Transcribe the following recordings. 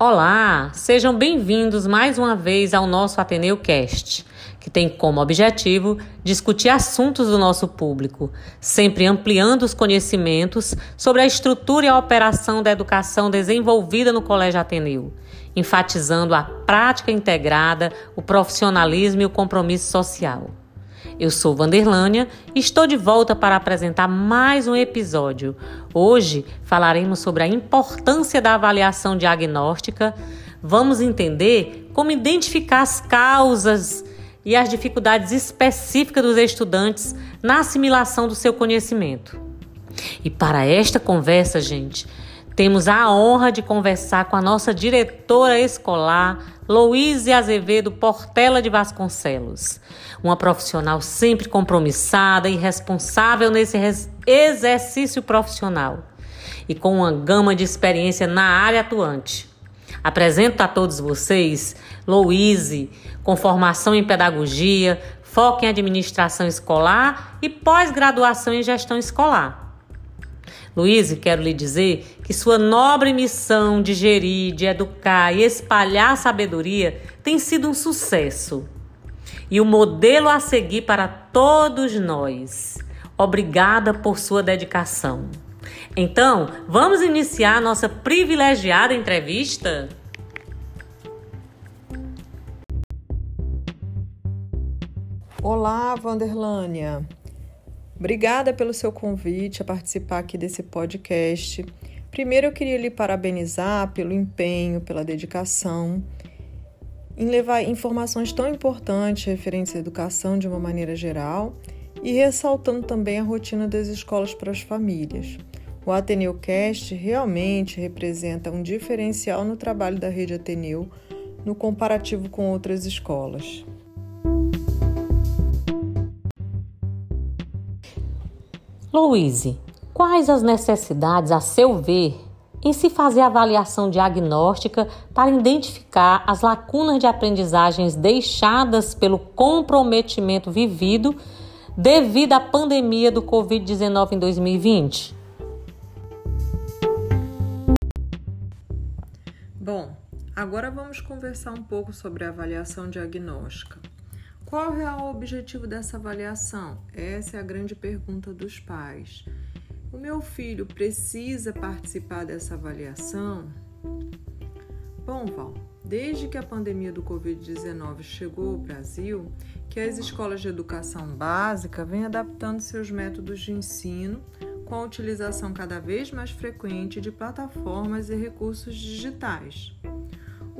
Olá, sejam bem-vindos mais uma vez ao nosso Ateneu Cast, que tem como objetivo discutir assuntos do nosso público, sempre ampliando os conhecimentos sobre a estrutura e a operação da educação desenvolvida no Colégio Ateneu, enfatizando a prática integrada, o profissionalismo e o compromisso social. Eu sou Vanderlânia e estou de volta para apresentar mais um episódio. Hoje falaremos sobre a importância da avaliação diagnóstica. Vamos entender como identificar as causas e as dificuldades específicas dos estudantes na assimilação do seu conhecimento. E para esta conversa, gente, temos a honra de conversar com a nossa diretora escolar, Louise Azevedo Portela de Vasconcelos, uma profissional sempre compromissada e responsável nesse exercício profissional e com uma gama de experiência na área atuante. Apresento a todos vocês Louise, com formação em pedagogia, foco em administração escolar e pós-graduação em gestão escolar. Luiz, quero lhe dizer que sua nobre missão de gerir, de educar e espalhar sabedoria tem sido um sucesso e o modelo a seguir para todos nós. Obrigada por sua dedicação. Então, vamos iniciar nossa privilegiada entrevista? Olá, Vanderlânia. Obrigada pelo seu convite a participar aqui desse podcast. Primeiro, eu queria lhe parabenizar pelo empenho, pela dedicação em levar informações tão importantes referentes à educação de uma maneira geral e ressaltando também a rotina das escolas para as famílias. O Ateneu Cast realmente representa um diferencial no trabalho da rede Ateneu no comparativo com outras escolas. Louise, quais as necessidades, a seu ver, em se fazer avaliação diagnóstica para identificar as lacunas de aprendizagens deixadas pelo comprometimento vivido devido à pandemia do Covid-19 em 2020? Bom, agora vamos conversar um pouco sobre a avaliação diagnóstica. Qual é o objetivo dessa avaliação? Essa é a grande pergunta dos pais. O meu filho precisa participar dessa avaliação? Bom, Val, desde que a pandemia do Covid-19 chegou ao Brasil, que as escolas de educação básica vêm adaptando seus métodos de ensino com a utilização cada vez mais frequente de plataformas e recursos digitais.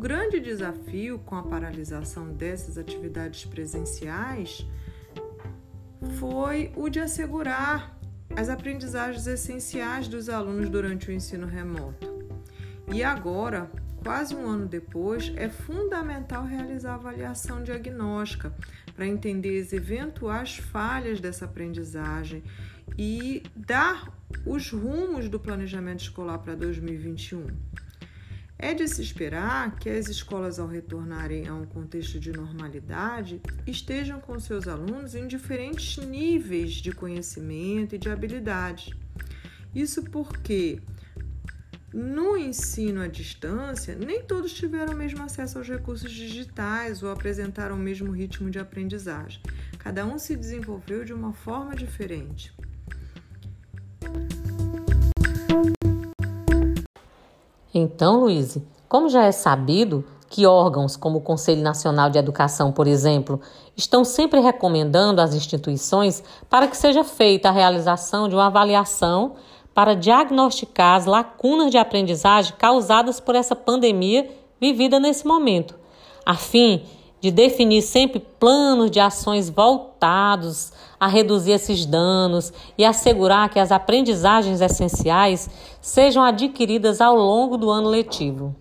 Grande desafio com a paralisação dessas atividades presenciais foi o de assegurar as aprendizagens essenciais dos alunos durante o ensino remoto. E agora, quase um ano depois, é fundamental realizar avaliação diagnóstica para entender as eventuais falhas dessa aprendizagem e dar os rumos do planejamento escolar para 2021. É de se esperar que as escolas, ao retornarem a um contexto de normalidade, estejam com seus alunos em diferentes níveis de conhecimento e de habilidade. Isso porque no ensino à distância, nem todos tiveram o mesmo acesso aos recursos digitais ou apresentaram o mesmo ritmo de aprendizagem. Cada um se desenvolveu de uma forma diferente. Então, Luiz, como já é sabido que órgãos como o Conselho Nacional de Educação, por exemplo, estão sempre recomendando às instituições para que seja feita a realização de uma avaliação para diagnosticar as lacunas de aprendizagem causadas por essa pandemia vivida nesse momento, a fim de definir sempre planos de ações voltados a reduzir esses danos e assegurar que as aprendizagens essenciais sejam adquiridas ao longo do ano letivo.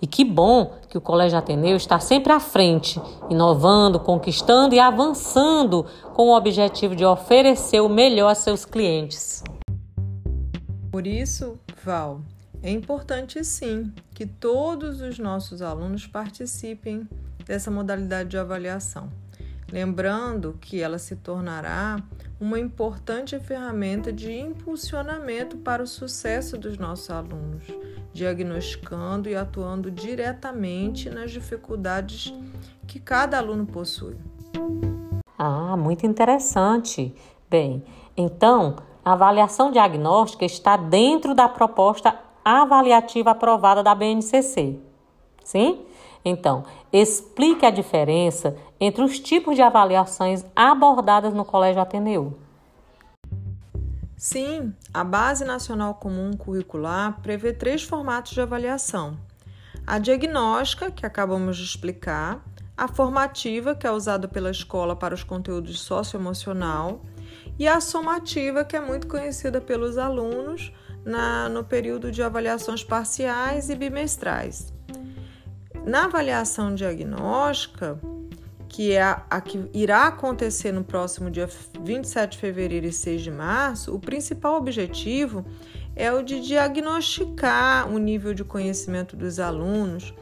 E que bom que o Colégio Ateneu está sempre à frente, inovando, conquistando e avançando com o objetivo de oferecer o melhor a seus clientes. Por isso, Val, é importante sim que todos os nossos alunos participem dessa modalidade de avaliação. Lembrando que ela se tornará uma importante ferramenta de impulsionamento para o sucesso dos nossos alunos, diagnosticando e atuando diretamente nas dificuldades que cada aluno possui. Ah, muito interessante. Bem, então, a avaliação diagnóstica está dentro da proposta avaliativa aprovada da BNCC. Sim? Então, explique a diferença entre os tipos de avaliações abordadas no Colégio Ateneu. Sim, a Base Nacional Comum Curricular prevê três formatos de avaliação: a diagnóstica, que acabamos de explicar, a formativa, que é usada pela escola para os conteúdos socioemocional, e a somativa, que é muito conhecida pelos alunos na, no período de avaliações parciais e bimestrais. Na avaliação diagnóstica, que é a, a, que irá acontecer no próximo dia 27 de fevereiro e 6 de março, o principal objetivo é o de diagnosticar o nível de conhecimento dos alunos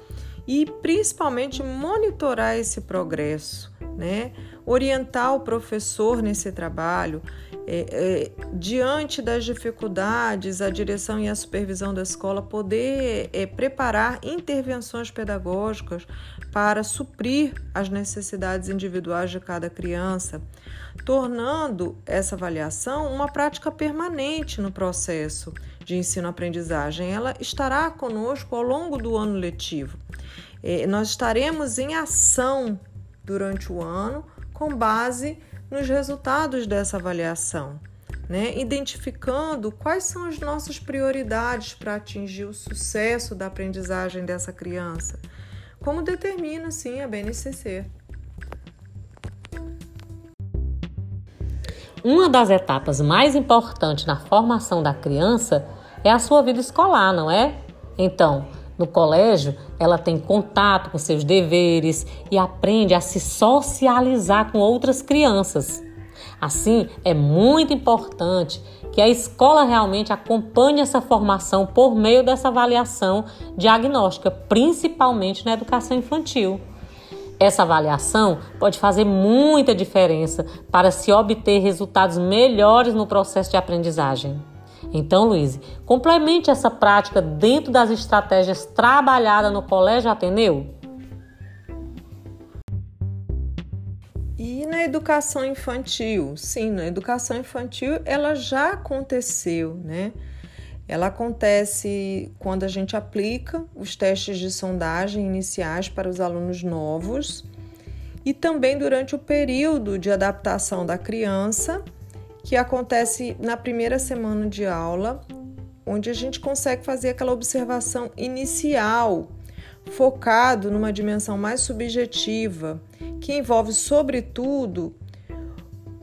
e principalmente monitorar esse progresso, né? Orientar o professor nesse trabalho, é, é, diante das dificuldades, a direção e a supervisão da escola poder é, preparar intervenções pedagógicas para suprir as necessidades individuais de cada criança, tornando essa avaliação uma prática permanente no processo de ensino-aprendizagem. Ela estará conosco ao longo do ano letivo. É, nós estaremos em ação durante o ano com base nos resultados dessa avaliação, né? identificando quais são as nossas prioridades para atingir o sucesso da aprendizagem dessa criança, como determina sim a BNCC. Uma das etapas mais importantes na formação da criança é a sua vida escolar, não é? Então, no colégio, ela tem contato com seus deveres e aprende a se socializar com outras crianças. Assim, é muito importante que a escola realmente acompanhe essa formação por meio dessa avaliação diagnóstica, principalmente na educação infantil. Essa avaliação pode fazer muita diferença para se obter resultados melhores no processo de aprendizagem. Então, Luiz, complemente essa prática dentro das estratégias trabalhadas no Colégio Ateneu. E na educação infantil? Sim, na educação infantil ela já aconteceu, né? Ela acontece quando a gente aplica os testes de sondagem iniciais para os alunos novos e também durante o período de adaptação da criança que acontece na primeira semana de aula, onde a gente consegue fazer aquela observação inicial, focado numa dimensão mais subjetiva, que envolve, sobretudo,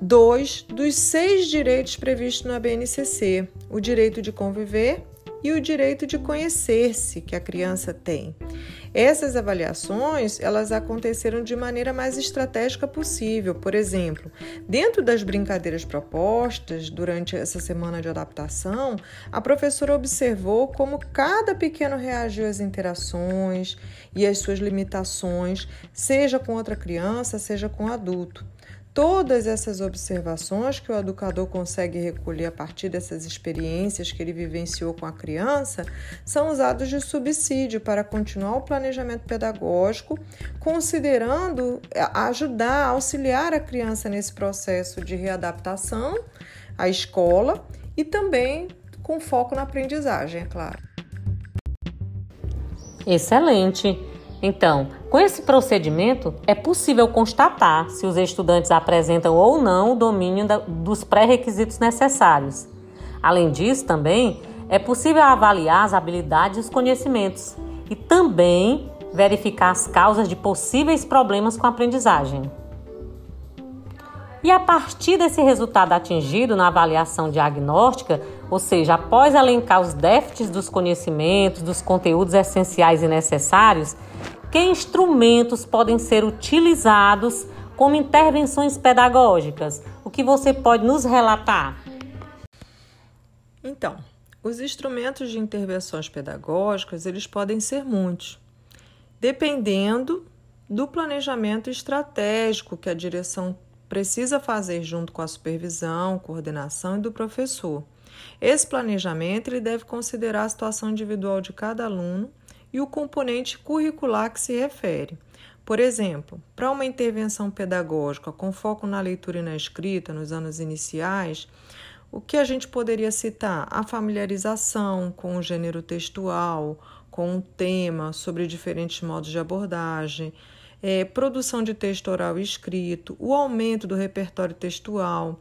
dois dos seis direitos previstos na BNCC: o direito de conviver e o direito de conhecer-se que a criança tem. Essas avaliações, elas aconteceram de maneira mais estratégica possível. Por exemplo, dentro das brincadeiras propostas durante essa semana de adaptação, a professora observou como cada pequeno reagiu às interações e às suas limitações, seja com outra criança, seja com adulto. Todas essas observações que o educador consegue recolher a partir dessas experiências que ele vivenciou com a criança são usados de subsídio para continuar o planejamento pedagógico, considerando ajudar, auxiliar a criança nesse processo de readaptação à escola e também com foco na aprendizagem, é claro. Excelente! Então, com esse procedimento, é possível constatar se os estudantes apresentam ou não o domínio dos pré-requisitos necessários. Além disso, também é possível avaliar as habilidades e os conhecimentos e também verificar as causas de possíveis problemas com a aprendizagem. E a partir desse resultado atingido na avaliação diagnóstica, ou seja, após elencar os déficits dos conhecimentos, dos conteúdos essenciais e necessários, que instrumentos podem ser utilizados como intervenções pedagógicas? O que você pode nos relatar? Então, os instrumentos de intervenções pedagógicas, eles podem ser muitos, dependendo do planejamento estratégico que a direção precisa fazer junto com a supervisão, coordenação e do professor. Esse planejamento ele deve considerar a situação individual de cada aluno e o componente curricular que se refere. Por exemplo, para uma intervenção pedagógica com foco na leitura e na escrita nos anos iniciais, o que a gente poderia citar? A familiarização com o gênero textual, com o tema, sobre diferentes modos de abordagem, é, produção de texto oral e escrito, o aumento do repertório textual,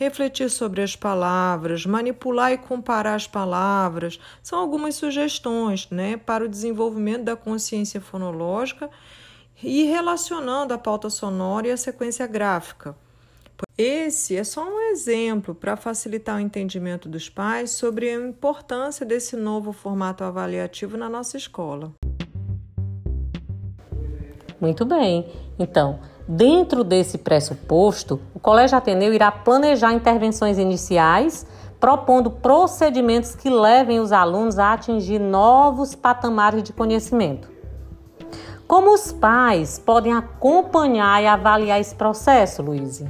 refletir sobre as palavras, manipular e comparar as palavras, são algumas sugestões né, para o desenvolvimento da consciência fonológica e relacionando a pauta sonora e a sequência gráfica. Esse é só um exemplo para facilitar o entendimento dos pais sobre a importância desse novo formato avaliativo na nossa escola. Muito bem. Então, dentro desse pressuposto, o Colégio Ateneu irá planejar intervenções iniciais, propondo procedimentos que levem os alunos a atingir novos patamares de conhecimento. Como os pais podem acompanhar e avaliar esse processo, Luiz?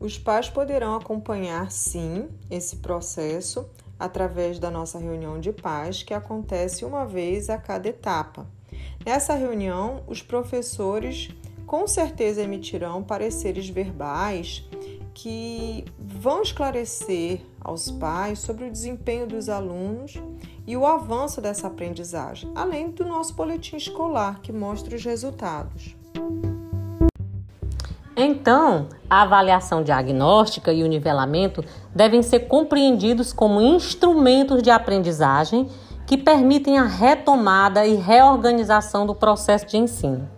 Os pais poderão acompanhar, sim, esse processo através da nossa reunião de pais, que acontece uma vez a cada etapa. Nessa reunião, os professores com certeza emitirão pareceres verbais que vão esclarecer aos pais sobre o desempenho dos alunos e o avanço dessa aprendizagem, além do nosso boletim escolar que mostra os resultados. Então, a avaliação diagnóstica e o nivelamento devem ser compreendidos como instrumentos de aprendizagem que permitem a retomada e reorganização do processo de ensino.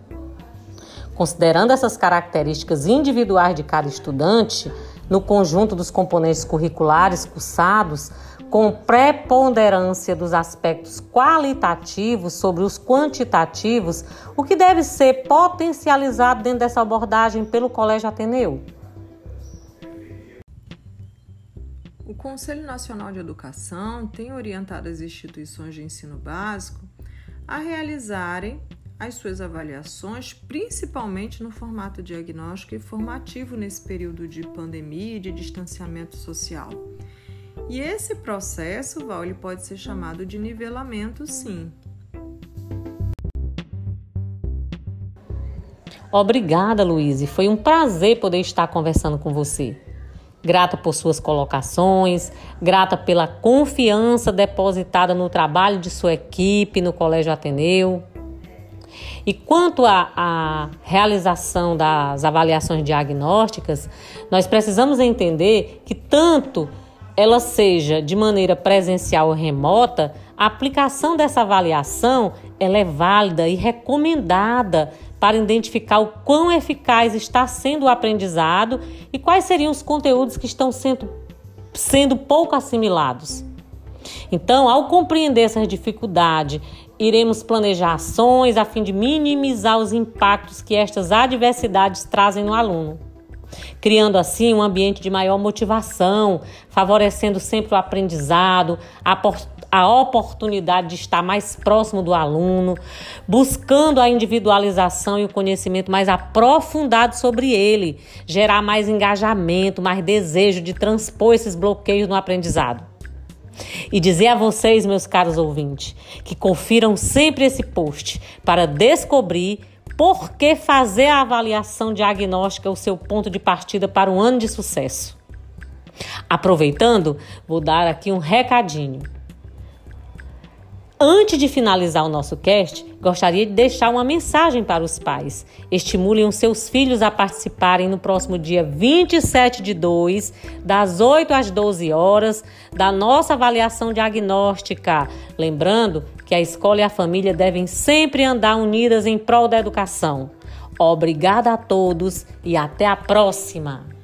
Considerando essas características individuais de cada estudante, no conjunto dos componentes curriculares cursados, com preponderância dos aspectos qualitativos sobre os quantitativos, o que deve ser potencializado dentro dessa abordagem pelo Colégio Ateneu? O Conselho Nacional de Educação tem orientado as instituições de ensino básico a realizarem as suas avaliações, principalmente no formato diagnóstico e formativo nesse período de pandemia e de distanciamento social. E esse processo, Val, ele pode ser chamado de nivelamento, sim. Obrigada, Luiz. Foi um prazer poder estar conversando com você grata por suas colocações, grata pela confiança depositada no trabalho de sua equipe no Colégio Ateneu. E quanto à realização das avaliações diagnósticas, nós precisamos entender que tanto ela seja de maneira presencial ou remota, a aplicação dessa avaliação ela é válida e recomendada para identificar o quão eficaz está sendo o aprendizado e quais seriam os conteúdos que estão sendo, sendo pouco assimilados. Então, ao compreender essa dificuldade, iremos planejar ações a fim de minimizar os impactos que estas adversidades trazem no aluno, criando assim um ambiente de maior motivação, favorecendo sempre o aprendizado, a oportunidade de estar mais próximo do aluno, buscando a individualização e o conhecimento mais aprofundado sobre ele, gerar mais engajamento, mais desejo de transpor esses bloqueios no aprendizado. E dizer a vocês, meus caros ouvintes, que confiram sempre esse post para descobrir por que fazer a avaliação diagnóstica o seu ponto de partida para um ano de sucesso. Aproveitando, vou dar aqui um recadinho. Antes de finalizar o nosso cast, gostaria de deixar uma mensagem para os pais. Estimulem os seus filhos a participarem no próximo dia 27 de 2, das 8 às 12 horas, da nossa avaliação diagnóstica. Lembrando que a escola e a família devem sempre andar unidas em prol da educação. Obrigada a todos e até a próxima!